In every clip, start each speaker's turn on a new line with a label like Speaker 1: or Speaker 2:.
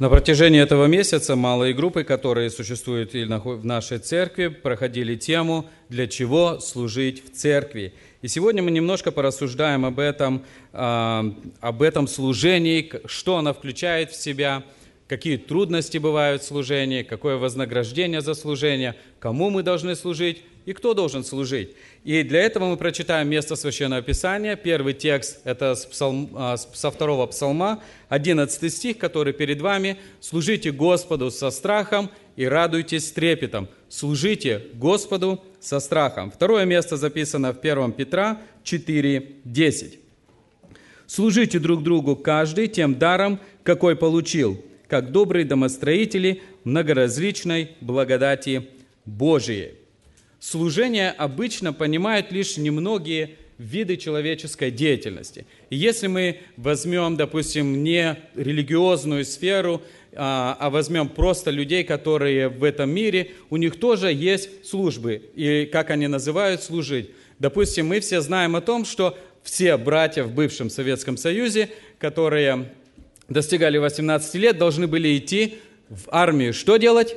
Speaker 1: На протяжении этого месяца малые группы, которые существуют в нашей церкви, проходили тему «Для чего служить в церкви?». И сегодня мы немножко порассуждаем об этом, а, об этом служении, что оно включает в себя, какие трудности бывают в служении, какое вознаграждение за служение, кому мы должны служить и кто должен служить. И для этого мы прочитаем место Священного Писания. Первый текст – это а, со второго псалма, 11 стих, который перед вами. «Служите Господу со страхом и радуйтесь с трепетом». Служите Господу со страхом. Второе место записано в 1 Петра 4:10. «Служите друг другу каждый тем даром, какой получил, как добрые домостроители многоразличной благодати Божией». Служение обычно понимают лишь немногие виды человеческой деятельности. И если мы возьмем, допустим, не религиозную сферу, а, а возьмем просто людей, которые в этом мире, у них тоже есть службы. И как они называют служить? Допустим, мы все знаем о том, что все братья в бывшем Советском Союзе, которые достигали 18 лет, должны были идти в армию. Что делать?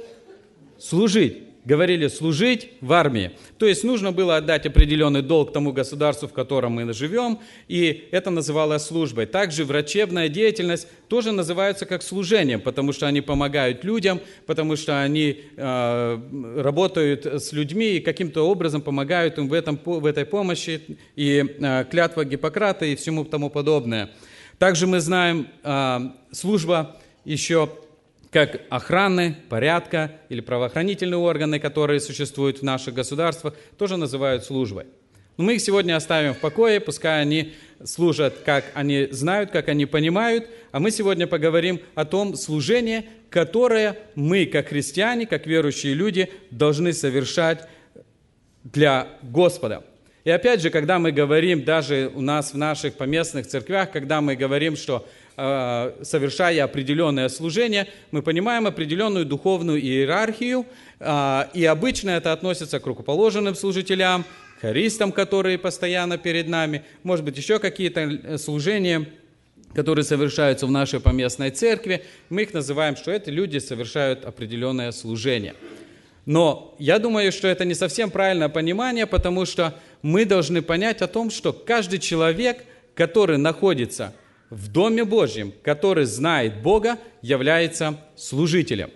Speaker 1: Служить говорили служить в армии. То есть нужно было отдать определенный долг тому государству, в котором мы живем, и это называлось службой. Также врачебная деятельность тоже называется как служением, потому что они помогают людям, потому что они э, работают с людьми и каким-то образом помогают им в, этом, в этой помощи, и э, клятва Гиппократа и всему тому подобное. Также мы знаем э, служба еще как охраны, порядка или правоохранительные органы, которые существуют в наших государствах, тоже называют службой. Но мы их сегодня оставим в покое, пускай они служат, как они знают, как они понимают, а мы сегодня поговорим о том служении, которое мы, как христиане, как верующие люди, должны совершать для Господа. И опять же, когда мы говорим, даже у нас в наших поместных церквях, когда мы говорим, что Э, совершая определенное служение, мы понимаем определенную духовную иерархию, э, и обычно это относится к рукоположенным служителям, харистам, которые постоянно перед нами, может быть, еще какие-то э, служения, которые совершаются в нашей поместной церкви, мы их называем, что это люди совершают определенное служение. Но я думаю, что это не совсем правильное понимание, потому что мы должны понять о том, что каждый человек, который находится в Доме Божьем, который знает Бога, является служителем.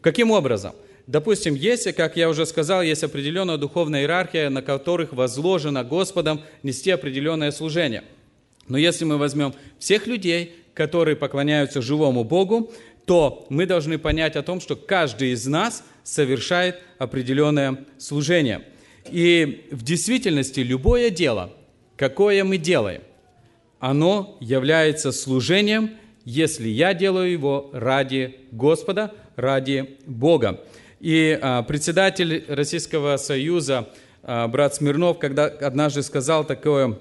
Speaker 1: Каким образом? Допустим, если, как я уже сказал, есть определенная духовная иерархия, на которых возложено Господом нести определенное служение. Но если мы возьмем всех людей, которые поклоняются живому Богу, то мы должны понять о том, что каждый из нас совершает определенное служение. И в действительности любое дело, какое мы делаем, оно является служением, если я делаю его ради Господа, ради Бога. И а, председатель Российского Союза, а, брат Смирнов, когда однажды сказал такое,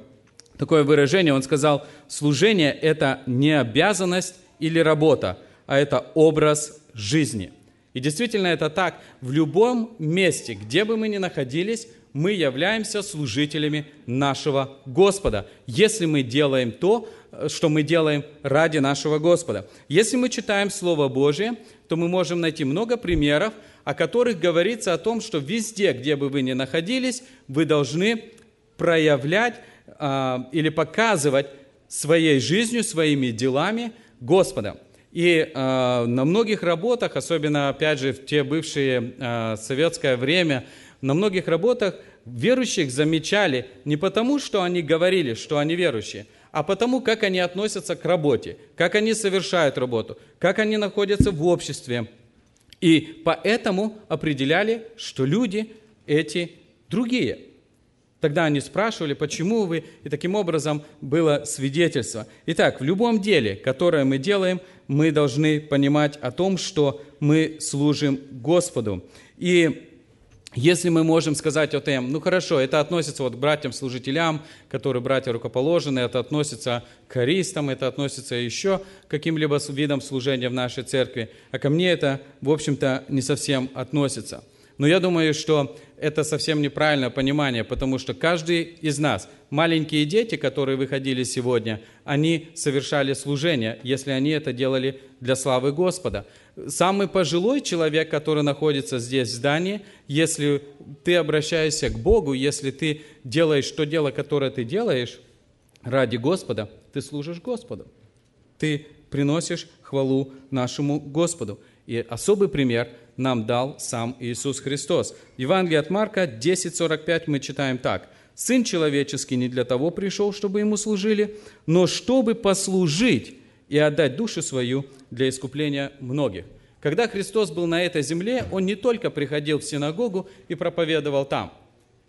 Speaker 1: такое выражение, он сказал, служение – это не обязанность или работа, а это образ жизни. И действительно это так. В любом месте, где бы мы ни находились, мы являемся служителями нашего Господа, если мы делаем то, что мы делаем ради нашего Господа. Если мы читаем Слово Божие, то мы можем найти много примеров, о которых говорится о том, что везде, где бы вы ни находились, вы должны проявлять а, или показывать своей жизнью, своими делами Господа. И э, на многих работах, особенно, опять же, в те бывшие э, советское время, на многих работах верующих замечали не потому, что они говорили, что они верующие, а потому, как они относятся к работе, как они совершают работу, как они находятся в обществе. И поэтому определяли, что люди эти другие. Тогда они спрашивали, почему вы, и таким образом было свидетельство. Итак, в любом деле, которое мы делаем, мы должны понимать о том, что мы служим Господу. И если мы можем сказать о том, ну хорошо, это относится вот к братьям-служителям, которые братья рукоположены, это относится к харистам, это относится еще к каким-либо видам служения в нашей церкви, а ко мне это, в общем-то, не совсем относится. Но я думаю, что это совсем неправильное понимание, потому что каждый из нас, маленькие дети, которые выходили сегодня, они совершали служение, если они это делали для славы Господа. Самый пожилой человек, который находится здесь в здании, если ты обращаешься к Богу, если ты делаешь то дело, которое ты делаешь ради Господа, ты служишь Господу. Ты приносишь хвалу нашему Господу. И особый пример нам дал сам Иисус Христос. В Евангелии от Марка 10.45 мы читаем так. «Сын человеческий не для того пришел, чтобы ему служили, но чтобы послужить и отдать душу свою для искупления многих». Когда Христос был на этой земле, Он не только приходил в синагогу и проповедовал там.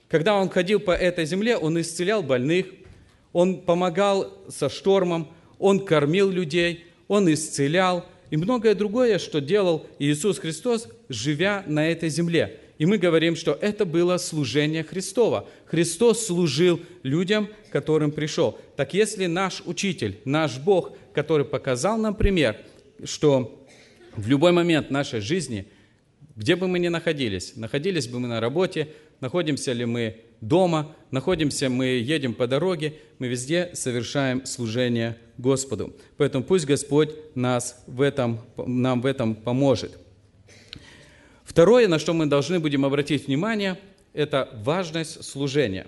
Speaker 1: Когда Он ходил по этой земле, Он исцелял больных, Он помогал со штормом, Он кормил людей, Он исцелял – и многое другое, что делал Иисус Христос, живя на этой земле. И мы говорим, что это было служение Христова. Христос служил людям, которым пришел. Так если наш учитель, наш Бог, который показал нам пример, что в любой момент нашей жизни, где бы мы ни находились, находились бы мы на работе, находимся ли мы дома, находимся мы, едем по дороге, мы везде совершаем служение Господу. Поэтому пусть Господь нас в этом, нам в этом поможет. Второе, на что мы должны будем обратить внимание, это важность служения.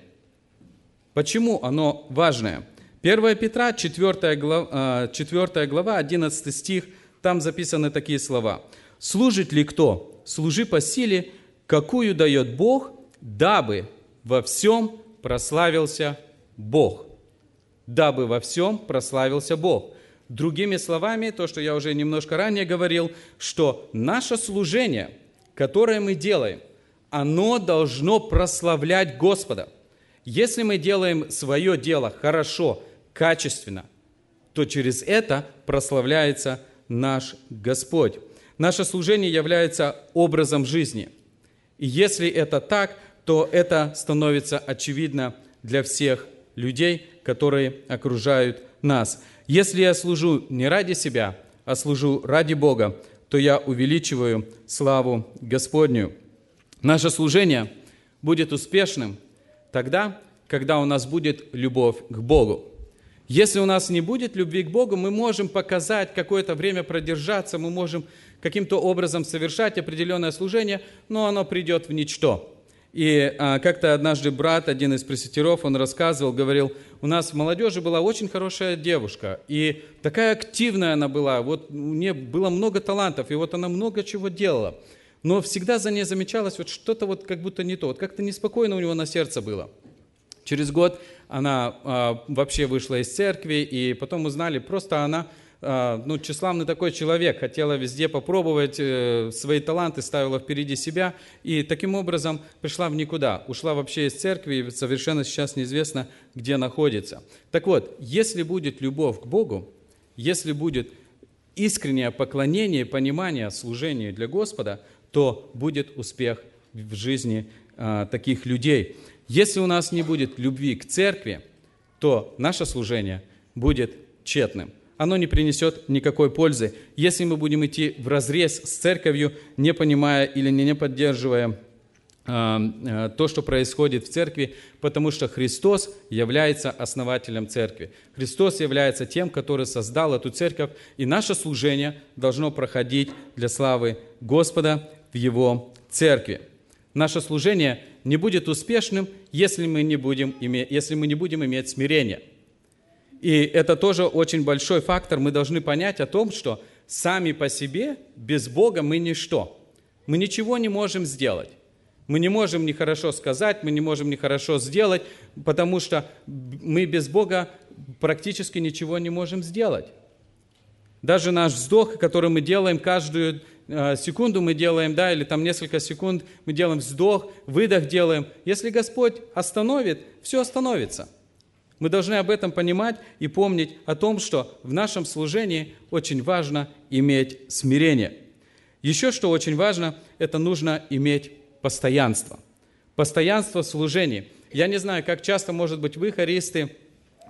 Speaker 1: Почему оно важное? 1 Петра, 4 глава, 4 глава 11 стих, там записаны такие слова. «Служит ли кто? Служи по силе, какую дает Бог, дабы во всем прославился Бог. Дабы во всем прославился Бог. Другими словами, то, что я уже немножко ранее говорил, что наше служение, которое мы делаем, оно должно прославлять Господа. Если мы делаем свое дело хорошо, качественно, то через это прославляется наш Господь. Наше служение является образом жизни. И если это так, то это становится очевидно для всех людей, которые окружают нас. Если я служу не ради себя, а служу ради Бога, то я увеличиваю славу Господню. Наше служение будет успешным тогда, когда у нас будет любовь к Богу. Если у нас не будет любви к Богу, мы можем показать какое-то время продержаться, мы можем каким-то образом совершать определенное служение, но оно придет в ничто. И а, как-то однажды брат, один из пресвитеров, он рассказывал, говорил, у нас в молодежи была очень хорошая девушка, и такая активная она была, вот у нее было много талантов, и вот она много чего делала. Но всегда за ней замечалось вот что-то вот как будто не то, вот как-то неспокойно у него на сердце было. Через год она а, вообще вышла из церкви, и потом узнали, просто она ну, тщеславный такой человек, хотела везде попробовать э, свои таланты, ставила впереди себя, и таким образом пришла в никуда, ушла вообще из церкви, и совершенно сейчас неизвестно, где находится. Так вот, если будет любовь к Богу, если будет искреннее поклонение, понимание служению для Господа, то будет успех в жизни а, таких людей. Если у нас не будет любви к церкви, то наше служение будет тщетным оно не принесет никакой пользы, если мы будем идти в разрез с церковью, не понимая или не поддерживая а, а, то, что происходит в церкви, потому что Христос является основателем церкви. Христос является тем, который создал эту церковь, и наше служение должно проходить для славы Господа в Его церкви. Наше служение не будет успешным, если мы не будем иметь, если мы не будем иметь смирения – и это тоже очень большой фактор. Мы должны понять о том, что сами по себе, без Бога мы ничто. Мы ничего не можем сделать. Мы не можем нехорошо сказать, мы не можем нехорошо сделать, потому что мы без Бога практически ничего не можем сделать. Даже наш вздох, который мы делаем каждую э, секунду мы делаем, да, или там несколько секунд мы делаем вздох, выдох делаем. Если Господь остановит, все остановится – мы должны об этом понимать и помнить о том, что в нашем служении очень важно иметь смирение. Еще что очень важно, это нужно иметь постоянство. Постоянство в. Я не знаю, как часто, может быть, вы, хористы,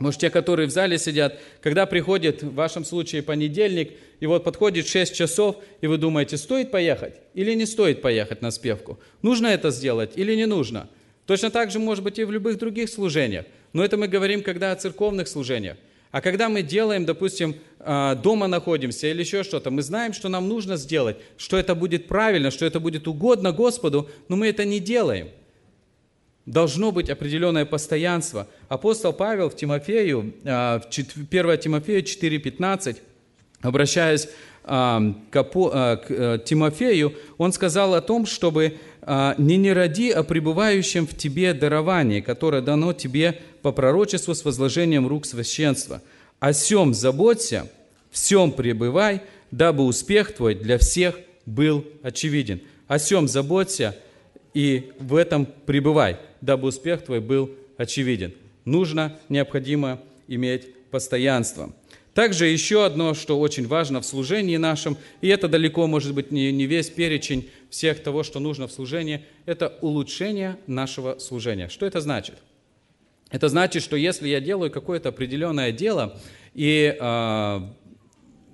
Speaker 1: может, те, которые в зале сидят, когда приходит, в вашем случае, понедельник, и вот подходит 6 часов, и вы думаете, стоит поехать или не стоит поехать на спевку? Нужно это сделать или не нужно? Точно так же, может быть, и в любых других служениях. Но это мы говорим, когда о церковных служениях. А когда мы делаем, допустим, а, дома находимся или еще что-то, мы знаем, что нам нужно сделать, что это будет правильно, что это будет угодно Господу, но мы это не делаем – должно быть определенное постоянство. Апостол Павел в Тимофею, а, в 1 Тимофею 4,15, обращаясь а, а, к э, Тимофею, он сказал о том, чтобы «не не роди о пребывающем в тебе даровании, которое дано тебе по пророчеству с возложением рук священства. О сем заботься, всем пребывай, дабы успех твой для всех был очевиден. О сем заботься и в этом пребывай» дабы успех твой был очевиден. Нужно, необходимо иметь постоянство. Также еще одно, что очень важно в служении нашем, и это далеко, может быть, не, не весь перечень всех того, что нужно в служении, это улучшение нашего служения. Что это значит? Это значит, что если я делаю какое-то определенное дело, и э,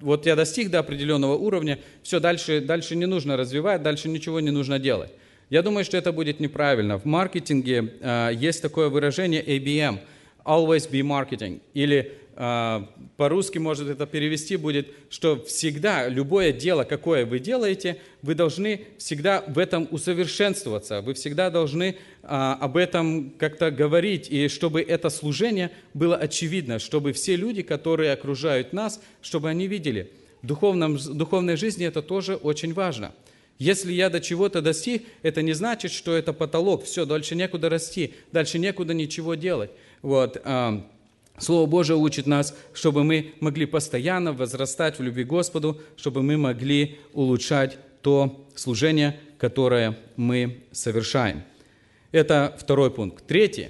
Speaker 1: вот я достиг до определенного уровня, все, дальше, дальше не нужно развивать, дальше ничего не нужно делать. Я думаю, что это будет неправильно. В маркетинге э, есть такое выражение ABM – always be marketing. Или по-русски, может, это перевести будет, что всегда, любое дело, какое вы делаете, вы должны всегда в этом усовершенствоваться. Вы всегда должны э, об этом как-то говорить, и чтобы это служение было очевидно, чтобы все люди, которые окружают нас, чтобы они видели. В духовном, в духовной жизни это тоже очень важно – если я до чего-то достиг, это не значит, что это потолок, все, дальше некуда расти, дальше некуда ничего делать. Вот. А, Слово Божие учит нас, чтобы мы могли постоянно возрастать в любви Господу, чтобы мы могли улучшать то служение, которое мы совершаем. Это второй пункт. Третий.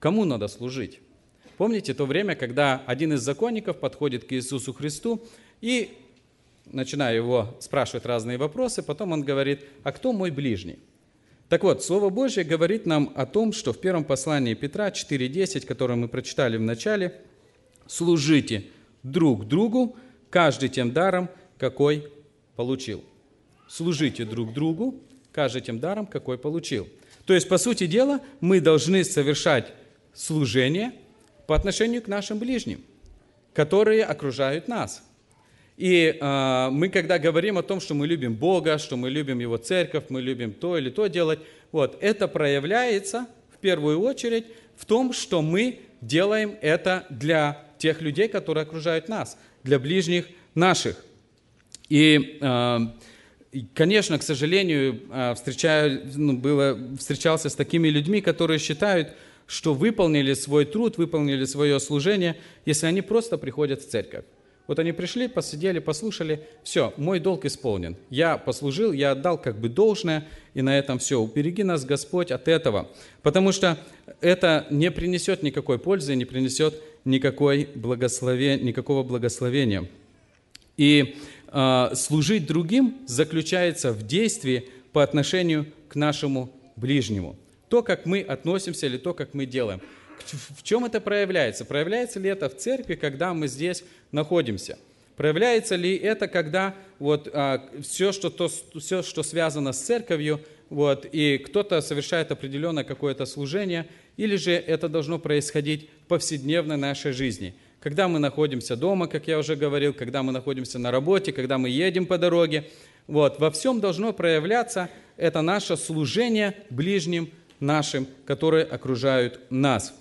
Speaker 1: Кому надо служить? Помните то время, когда один из законников подходит к Иисусу Христу и начинаю его спрашивать разные вопросы, потом он говорит, а кто мой ближний? Так вот, Слово Божье говорит нам о том, что в первом послании Петра 4.10, которое мы прочитали в начале, «Служите друг другу, каждый тем даром, какой получил». Служите друг другу, каждый тем даром, какой получил. То есть, по сути дела, мы должны совершать служение по отношению к нашим ближним, которые окружают нас – и э, мы, когда говорим о том, что мы любим Бога, что мы любим Его церковь, мы любим то или то делать, вот, это проявляется в первую очередь в том, что мы делаем это для тех людей, которые окружают нас, для ближних наших. И, э, конечно, к сожалению, встречаю, ну, было, встречался с такими людьми, которые считают, что выполнили свой труд, выполнили свое служение, если они просто приходят в церковь. Вот они пришли, посидели, послушали, все, мой долг исполнен. Я послужил, я отдал как бы должное, и на этом все. Убереги нас, Господь, от этого. Потому что это не принесет никакой пользы, не принесет никакой благословен... никакого благословения. И э, служить другим заключается в действии по отношению к нашему ближнему. То, как мы относимся или то, как мы делаем – в чем это проявляется? Проявляется ли это в церкви, когда мы здесь находимся? Проявляется ли это, когда вот, а, все, что, то, все, что связано с церковью, вот, и кто-то совершает определенное какое-то служение, или же это должно происходить в повседневной нашей жизни? Когда мы находимся дома, как я уже говорил, когда мы находимся на работе, когда мы едем по дороге, вот, во всем должно проявляться это наше служение ближним нашим, которые окружают нас.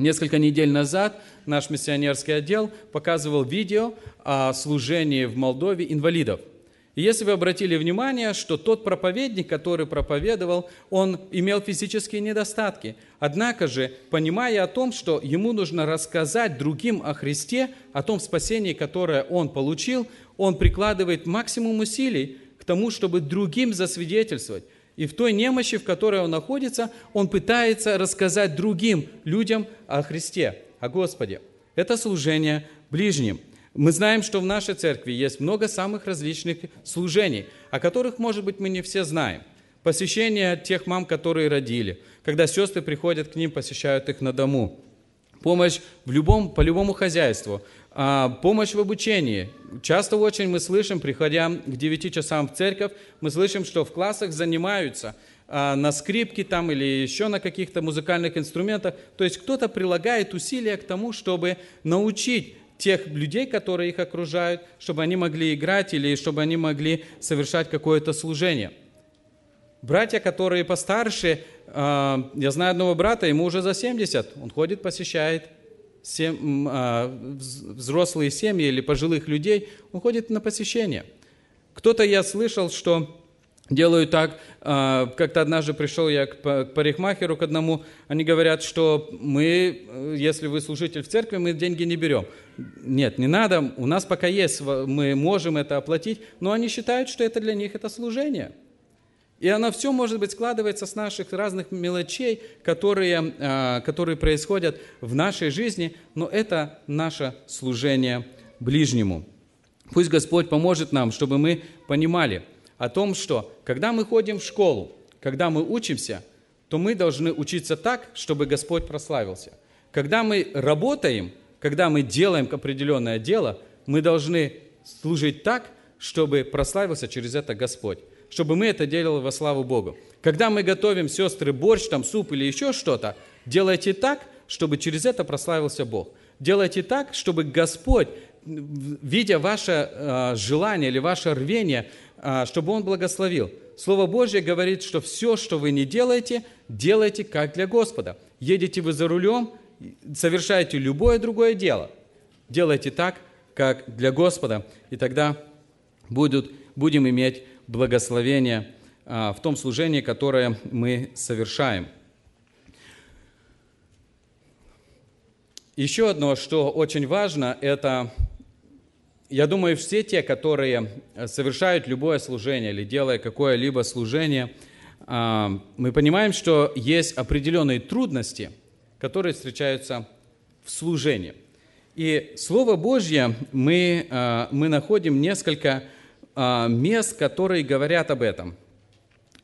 Speaker 1: Несколько недель назад наш миссионерский отдел показывал видео о служении в Молдове инвалидов. И если вы обратили внимание, что тот проповедник, который проповедовал, он имел физические недостатки. Однако же, понимая о том, что ему нужно рассказать другим о Христе, о том спасении, которое он получил, он прикладывает максимум усилий к тому, чтобы другим засвидетельствовать. И в той немощи, в которой он находится, он пытается рассказать другим людям о Христе, о Господе. Это служение ближним. Мы знаем, что в нашей церкви есть много самых различных служений, о которых, может быть, мы не все знаем. Посещение тех мам, которые родили, когда сестры приходят к ним, посещают их на дому. Помощь в любом, по любому хозяйству, а, помощь в обучении. Часто очень мы слышим, приходя к 9 часам в церковь, мы слышим, что в классах занимаются а, на скрипке там или еще на каких-то музыкальных инструментах. То есть кто-то прилагает усилия к тому, чтобы научить тех людей, которые их окружают, чтобы они могли играть или чтобы они могли совершать какое-то служение. Братья, которые постарше, я знаю одного брата, ему уже за 70, он ходит, посещает а, взрослые семьи или пожилых людей, он ходит на посещение. Кто-то, я слышал, что делают так, а, как-то однажды пришел я к парикмахеру к одному, они говорят, что мы, если вы служитель в церкви, мы деньги не берем. Нет, не надо, у нас пока есть, мы можем это оплатить, но они считают, что это для них это служение – и оно все, может быть, складывается с наших разных мелочей, которые, а, которые происходят в нашей жизни, но это наше служение ближнему. Пусть Господь поможет нам, чтобы мы понимали о том, что когда мы ходим в школу, когда мы учимся, то мы должны учиться так, чтобы Господь прославился. Когда мы работаем, когда мы делаем определенное дело, мы должны служить так, чтобы прославился через это Господь чтобы мы это делали во славу Богу. Когда мы готовим, сестры, борщ, там, суп или еще что-то, делайте так, чтобы через это прославился Бог. Делайте так, чтобы Господь, видя ваше э, желание или ваше рвение, э, чтобы Он благословил. Слово Божье говорит, что все, что вы не делаете, делайте как для Господа. Едете вы за рулем, совершаете любое другое дело. Делайте так, как для Господа, и тогда будут, будем иметь благословения а, в том служении, которое мы совершаем. Еще одно, что очень важно, это, я думаю, все те, которые совершают любое служение или делая какое-либо служение, а, мы понимаем, что есть определенные трудности, которые встречаются в служении. И Слово Божье мы, а, мы находим несколько мест, которые говорят об этом.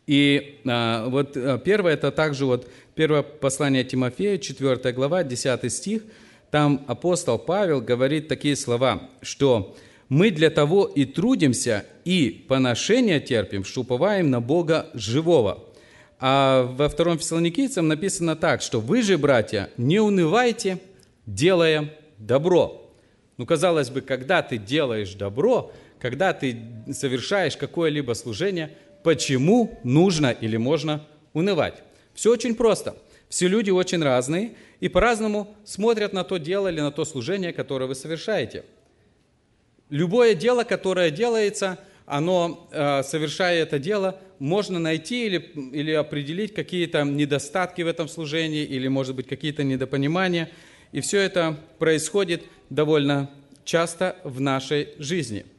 Speaker 1: И а, вот а, первое, это также вот первое послание Тимофея, 4 глава, 10 стих. Там апостол Павел говорит такие слова, что «Мы для того и трудимся, и поношения терпим, что уповаем на Бога живого». А во втором Фессалоникийцам написано так, что «Вы же, братья, не унывайте, делая добро». Ну, казалось бы, когда ты делаешь добро – когда ты совершаешь какое-либо служение, почему нужно или можно унывать. Все очень просто. Все люди очень разные и по-разному смотрят на то дело или на то служение, которое вы совершаете. Любое дело, которое делается, оно, э, совершая это дело, можно найти или, или определить какие-то недостатки в этом служении, или, может быть, какие-то недопонимания. И все это происходит довольно часто в нашей жизни –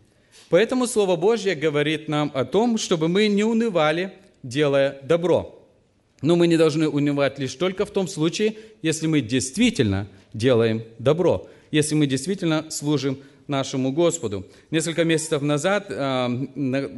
Speaker 1: Поэтому Слово Божье говорит нам о том, чтобы мы не унывали, делая добро. Но мы не должны унывать лишь только в том случае, если мы действительно делаем добро, если мы действительно служим нашему Господу. Несколько месяцев назад э,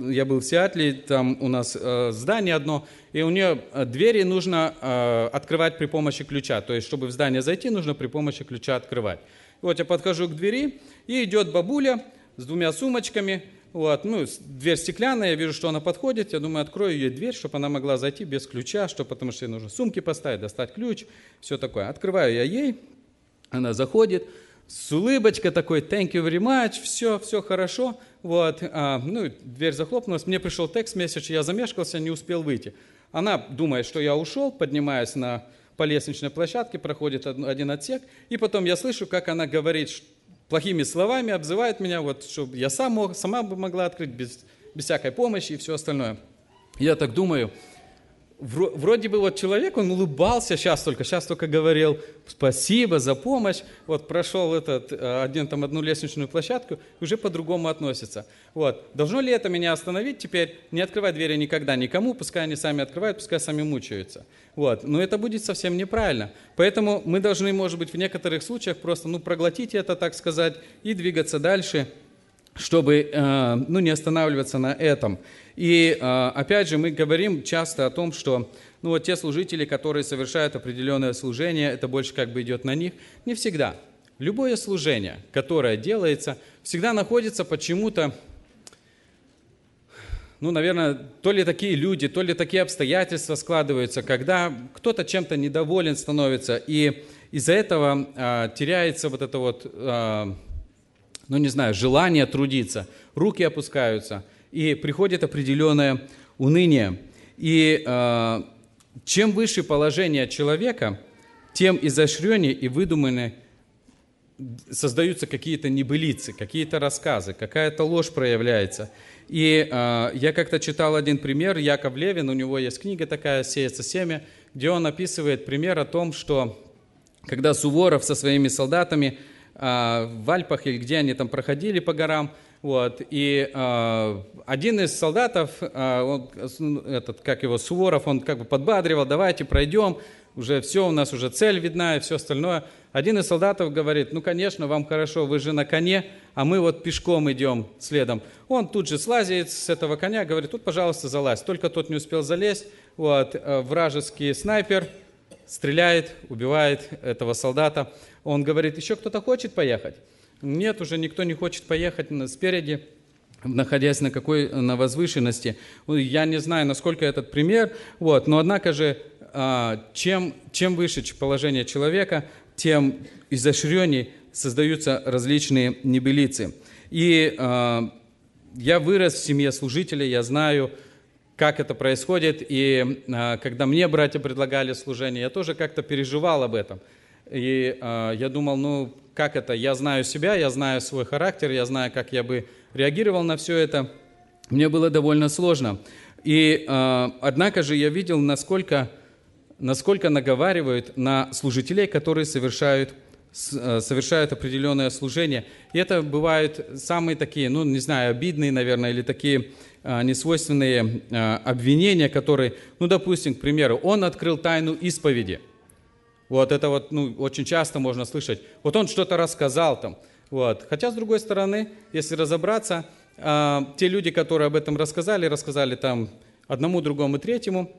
Speaker 1: я был в Сиатле, там у нас э, здание одно, и у нее э, двери нужно открывать при помощи ключа. То есть, чтобы в здание зайти, нужно при помощи ключа открывать. Вот я подхожу к двери, и идет бабуля, с двумя сумочками. Вот, ну, дверь стеклянная, я вижу, что она подходит, я думаю, открою ей дверь, чтобы она могла зайти без ключа, что, потому что ей нужно сумки поставить, достать ключ, все такое. Открываю я ей, она заходит, с улыбочкой такой, thank you very much, все, все хорошо. Вот, а, ну, дверь захлопнулась, мне пришел текст месяц, я замешкался, не успел выйти. Она думает, что я ушел, поднимаясь на, по лестничной площадке, проходит один отсек, и потом я слышу, как она говорит, плохими словами обзывает меня, вот, чтобы я сам мог, сама бы могла открыть без, без всякой помощи и все остальное. Я так думаю, вроде бы вот человек, он улыбался сейчас только, сейчас только говорил спасибо за помощь, вот прошел этот, э, один, там, одну лестничную площадку, уже по-другому относится. Вот. Должно ли это меня остановить теперь? Не открывать двери никогда никому, пускай они сами открывают, пускай сами мучаются. Вот. Но это будет совсем неправильно. Поэтому мы должны, может быть, в некоторых случаях просто ну, проглотить это, так сказать, и двигаться дальше, чтобы э, ну, не останавливаться на этом. И э, опять же, мы говорим часто о том, что ну, вот те служители, которые совершают определенное служение, это больше как бы идет на них. Не всегда. Любое служение, которое делается, всегда находится почему-то ну, наверное, то ли такие люди, то ли такие обстоятельства складываются, когда кто-то чем-то недоволен становится, и из-за этого а, теряется вот это вот, а, ну, не знаю, желание трудиться, руки опускаются, и приходит определенное уныние. И а, чем выше положение человека, тем изощреннее и выдуманнее создаются какие-то небылицы, какие-то рассказы, какая-то ложь проявляется – и э, я как-то читал один пример, Яков Левин, у него есть книга такая «Сеется семя», где он описывает пример о том, что когда Суворов со своими солдатами э, в Альпах или где они там проходили по горам, вот, и э, один из солдатов, э, он, этот, как его, Суворов, он как бы подбадривал, давайте пройдем, уже все, у нас уже цель видна и все остальное. Один из солдатов говорит, ну, конечно, вам хорошо, вы же на коне, а мы вот пешком идем следом. Он тут же слазит с этого коня, говорит, тут, пожалуйста, залазь. Только тот не успел залезть, вот, э, вражеский снайпер стреляет, убивает этого солдата. Он говорит, еще кто-то хочет поехать? Нет, уже никто не хочет поехать спереди находясь на какой на возвышенности. Я не знаю, насколько этот пример, вот, но однако же а, чем, чем выше положение человека, тем изощреннее создаются различные небелицы. И э, я вырос в семье служителя, я знаю, как это происходит. И э, когда мне братья предлагали служение, я тоже как-то переживал об этом. И э, я думал, ну как это, я знаю себя, я знаю свой характер, я знаю, как я бы реагировал на все это. Мне было довольно сложно. И э, однако же я видел, насколько насколько наговаривают на служителей, которые совершают, э, совершают определенное служение. И это бывают самые такие, ну, не знаю, обидные, наверное, или такие а, несвойственные а, обвинения, которые, ну, допустим, к примеру, он открыл тайну исповеди. Вот это вот, ну, очень часто можно слышать. Вот он что-то рассказал там. Вот. Хотя, с другой стороны, если разобраться, а, те люди, которые об этом рассказали, рассказали там одному, другому, третьему,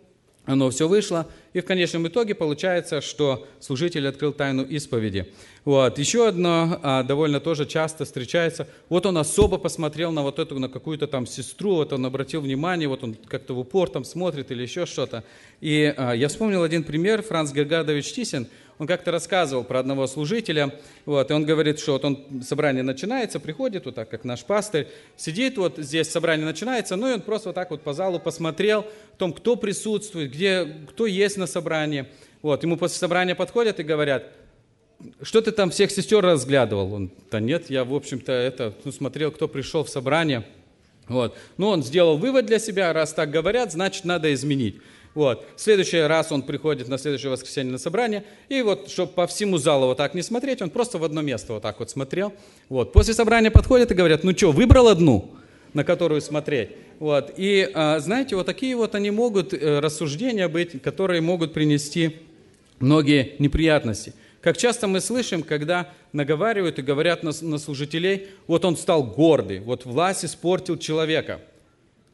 Speaker 1: оно все вышло, и в конечном итоге получается, что служитель открыл тайну исповеди. Вот. Еще одно а, довольно тоже часто встречается. Вот он особо посмотрел на вот эту, на какую-то там сестру, вот он обратил внимание, вот он как-то в упор там смотрит или еще что-то. И а, я вспомнил один пример, Франц Гергадович Тисин, он как-то рассказывал про одного служителя, вот, и он говорит, что вот он, собрание начинается, приходит, вот так, как наш пастырь, сидит вот здесь, собрание начинается, ну и он просто вот так вот по залу посмотрел, о том, кто присутствует, где, кто есть на собрании. Вот, ему после собрания подходят и говорят, что ты там всех сестер разглядывал? Он, да нет, я, в общем-то, это, ну, смотрел, кто пришел в собрание. Вот. Ну, он сделал вывод для себя, раз так говорят, значит, надо изменить. Вот. В следующий раз он приходит на следующее воскресенье на собрание, и вот, чтобы по всему залу вот так не смотреть, он просто в одно место вот так вот смотрел. Вот. После собрания подходят и говорят, ну что, выбрал одну, на которую смотреть? Вот. И, а, знаете, вот такие вот они могут э, рассуждения быть, которые могут принести многие неприятности. Как часто мы слышим, когда наговаривают и говорят на, на служителей, вот он стал гордый, вот власть испортил человека.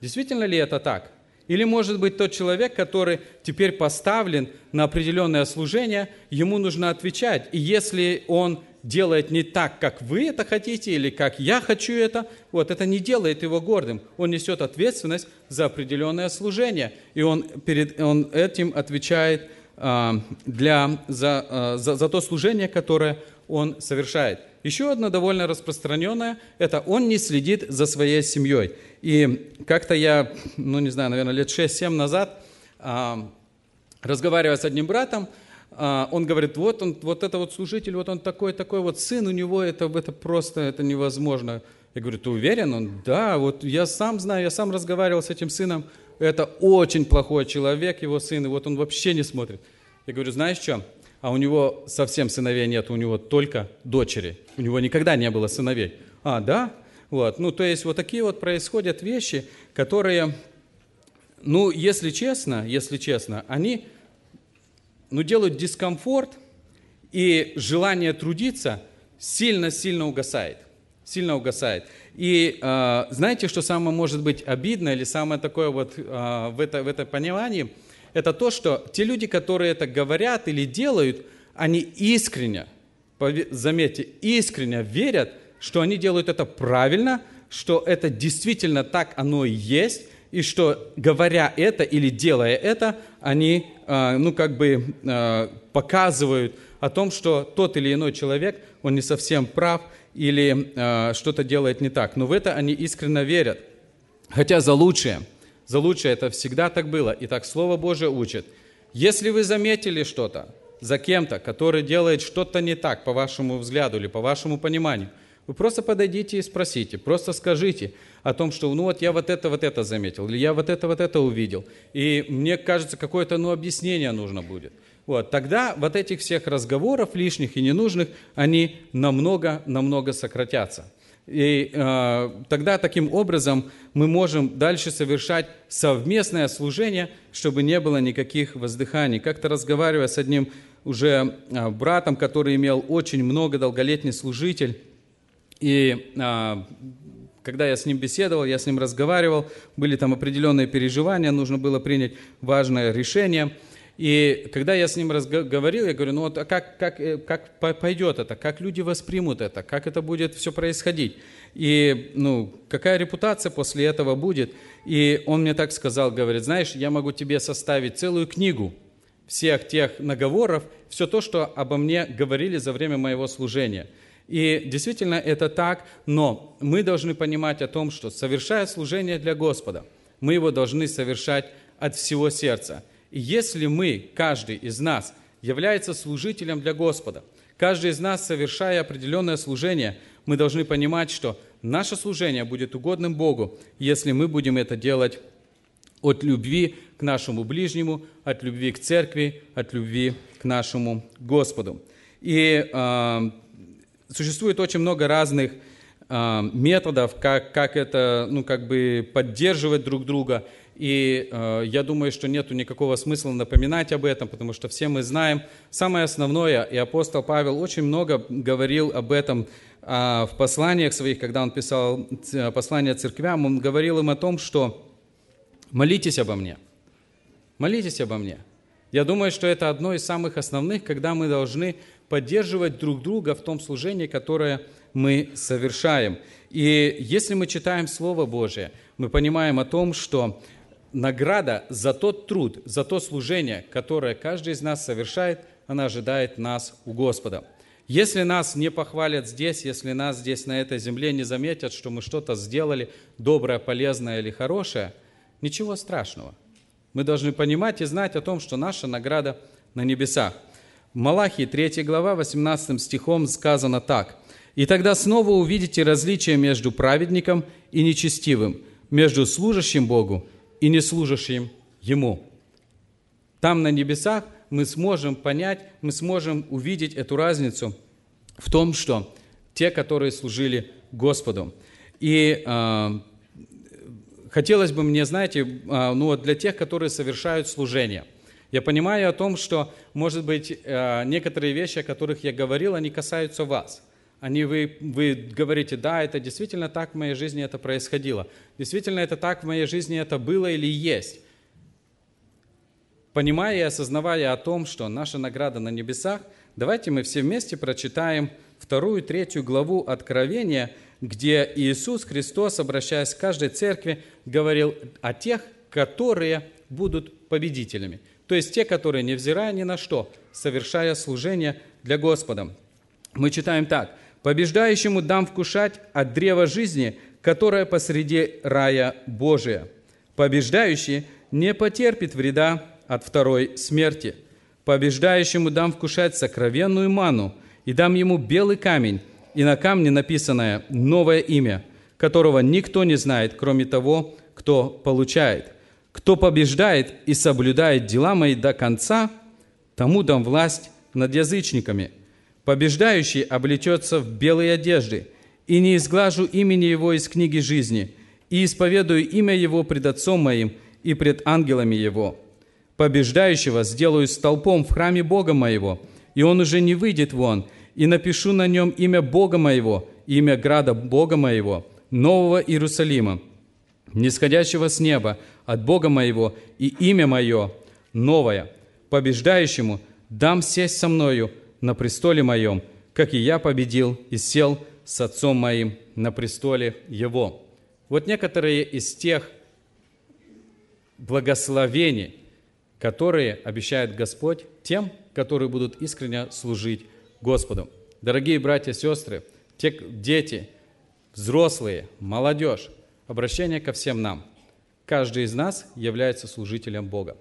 Speaker 1: Действительно ли это так? Или, может быть, тот человек, который теперь поставлен на определенное служение, ему нужно отвечать. И если он делает не так, как вы это хотите, или как я хочу это, вот это не делает его гордым. Он несет ответственность за определенное служение, и он, перед, он этим отвечает а, для, за, а, за, за то служение, которое он совершает. Еще одно довольно распространенное – это он не следит за своей семьей. И как-то я, ну не знаю, наверное, лет 6-7 назад, а, разговаривая с одним братом, а, он говорит, вот он, вот это вот служитель, вот он такой, такой вот сын у него, это, это просто, это невозможно. Я говорю, ты уверен? Он, да, вот я сам знаю, я сам разговаривал с этим сыном, это очень плохой человек, его сын, и вот он вообще не смотрит. Я говорю, знаешь что? А у него совсем сыновей нет, у него только дочери. У него никогда не было сыновей. А, да? Вот. Ну, то есть вот такие вот происходят вещи, которые, ну, если честно, если честно, они, ну, делают дискомфорт, и желание трудиться сильно-сильно угасает. сильно угасает. И э, знаете, что самое может быть обидно или самое такое вот э, в, это, в это понимании, это то, что те люди, которые это говорят или делают, они искренне, заметьте, искренне верят, что они делают это правильно, что это действительно так оно и есть, и что говоря это или делая это, они, э, ну как бы э, показывают о том, что тот или иной человек, он не совсем прав, или э, что-то делает не так. Но в это они искренне верят. Хотя за лучшее, за лучшее это всегда так было. И так Слово Божие учит. Если вы заметили что-то за кем-то, который делает что-то не так, по вашему взгляду или по вашему пониманию, вы просто подойдите и спросите, просто скажите о том, что ну вот я вот это, вот это заметил, или я вот это, вот это увидел. И мне кажется, какое-то ну, объяснение нужно будет. Вот, тогда вот этих всех разговоров лишних и ненужных, они намного-намного сократятся. И э, тогда таким образом мы можем дальше совершать совместное служение, чтобы не было никаких воздыханий. Как-то разговаривая с одним уже э, братом, который имел очень много долголетний служитель, и э, когда я с ним беседовал, я с ним разговаривал, были там определенные переживания, нужно было принять важное решение – и когда я с ним говорил, я говорю, ну вот а как, как, э, как пойдет это, как люди воспримут это, как это будет все происходить, и ну, какая репутация после этого будет. И он мне так сказал, говорит, знаешь, я могу тебе составить целую книгу всех тех наговоров, все то, что обо мне говорили за время моего служения. И действительно это так, но мы должны понимать о том, что совершая служение для Господа, мы его должны совершать от всего сердца – и если мы, каждый из нас, является служителем для Господа, каждый из нас, совершая определенное служение, мы должны понимать, что наше служение будет угодным Богу, если мы будем это делать от любви к нашему ближнему, от любви к церкви, от любви к нашему Господу. И э, существует очень много разных э, методов, как, как это, ну, как бы поддерживать друг друга. И э, я думаю, что нет никакого смысла напоминать об этом, потому что все мы знаем. Самое основное, и апостол Павел очень много говорил об этом э, в посланиях своих, когда он писал послания церквям, он говорил им о том, что молитесь обо мне, молитесь обо мне. Я думаю, что это одно из самых основных, когда мы должны поддерживать друг друга в том служении, которое мы совершаем. И если мы читаем Слово Божие, мы понимаем о том, что награда за тот труд, за то служение, которое каждый из нас совершает, она ожидает нас у Господа. Если нас не похвалят здесь, если нас здесь на этой земле не заметят, что мы что-то сделали доброе, полезное или хорошее, ничего страшного. Мы должны понимать и знать о том, что наша награда на небесах. В Малахии 3 глава 18 стихом сказано так. «И тогда снова увидите различие между праведником и нечестивым, между служащим Богу и не служащим Ему. Там на небесах мы сможем понять, мы сможем увидеть эту разницу в том, что те, которые служили Господу. И э, хотелось бы мне, знаете, э, ну, для тех, которые совершают служение. Я понимаю о том, что, может быть, э, некоторые вещи, о которых я говорил, они касаются вас – они вы, вы говорите, да, это действительно так в моей жизни это происходило. Действительно это так в моей жизни это было или есть. Понимая и осознавая о том, что наша награда на небесах, давайте мы все вместе прочитаем вторую, третью главу Откровения, где Иисус Христос, обращаясь к каждой церкви, говорил о тех, которые будут победителями. То есть те, которые, невзирая ни на что, совершая служение для Господа. Мы читаем так – Побеждающему дам вкушать от древа жизни, которое посреди рая Божия. Побеждающий не потерпит вреда от второй смерти. Побеждающему дам вкушать сокровенную ману, и дам ему белый камень, и на камне написанное новое имя, которого никто не знает, кроме того, кто получает. Кто побеждает и соблюдает дела мои до конца, тому дам власть над язычниками – Побеждающий облечется в белые одежды, и не изглажу имени его из книги жизни, и исповедую имя его пред Отцом моим и пред ангелами его. Побеждающего сделаю столпом в храме Бога моего, и он уже не выйдет вон, и напишу на нем имя Бога моего имя града Бога моего, нового Иерусалима, нисходящего с неба от Бога моего, и имя мое новое. Побеждающему дам сесть со мною на престоле моем, как и я победил и сел с отцом моим на престоле его». Вот некоторые из тех благословений, которые обещает Господь тем, которые будут искренне служить Господу. Дорогие братья и сестры, те дети, взрослые, молодежь, обращение ко всем нам. Каждый из нас является служителем Бога.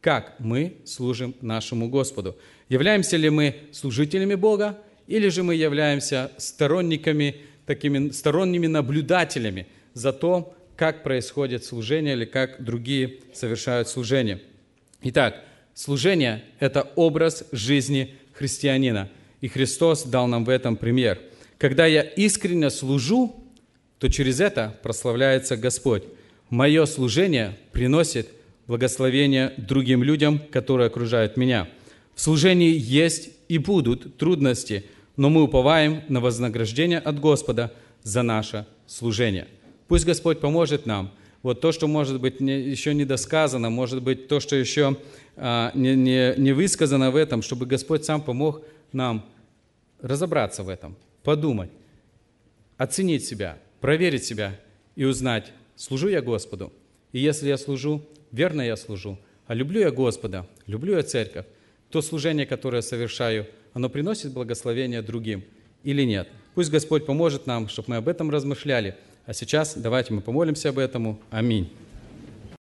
Speaker 1: Как мы служим нашему Господу? Являемся ли мы служителями Бога, или же мы являемся сторонниками, такими сторонними наблюдателями за то, как происходит служение или как другие совершают служение. Итак, служение – это образ жизни христианина, и Христос дал нам в этом пример. Когда я искренне служу, то через это прославляется Господь. Мое служение приносит благословение другим людям, которые окружают меня. Служении есть и будут трудности, но мы уповаем на вознаграждение от Господа за наше служение – Пусть Господь поможет нам. Вот то, что может быть не, еще недосказано, может быть то, что еще а, не, не, не высказано в этом, чтобы Господь сам помог нам разобраться в этом, подумать, оценить себя, проверить себя и узнать, служу я Господу. И если я служу, верно я служу, а люблю я Господа, люблю я церковь, то служение, которое совершаю, оно приносит благословение другим или нет. Пусть Господь поможет нам, чтобы мы об этом размышляли – а сейчас давайте мы помолимся об этом. Аминь.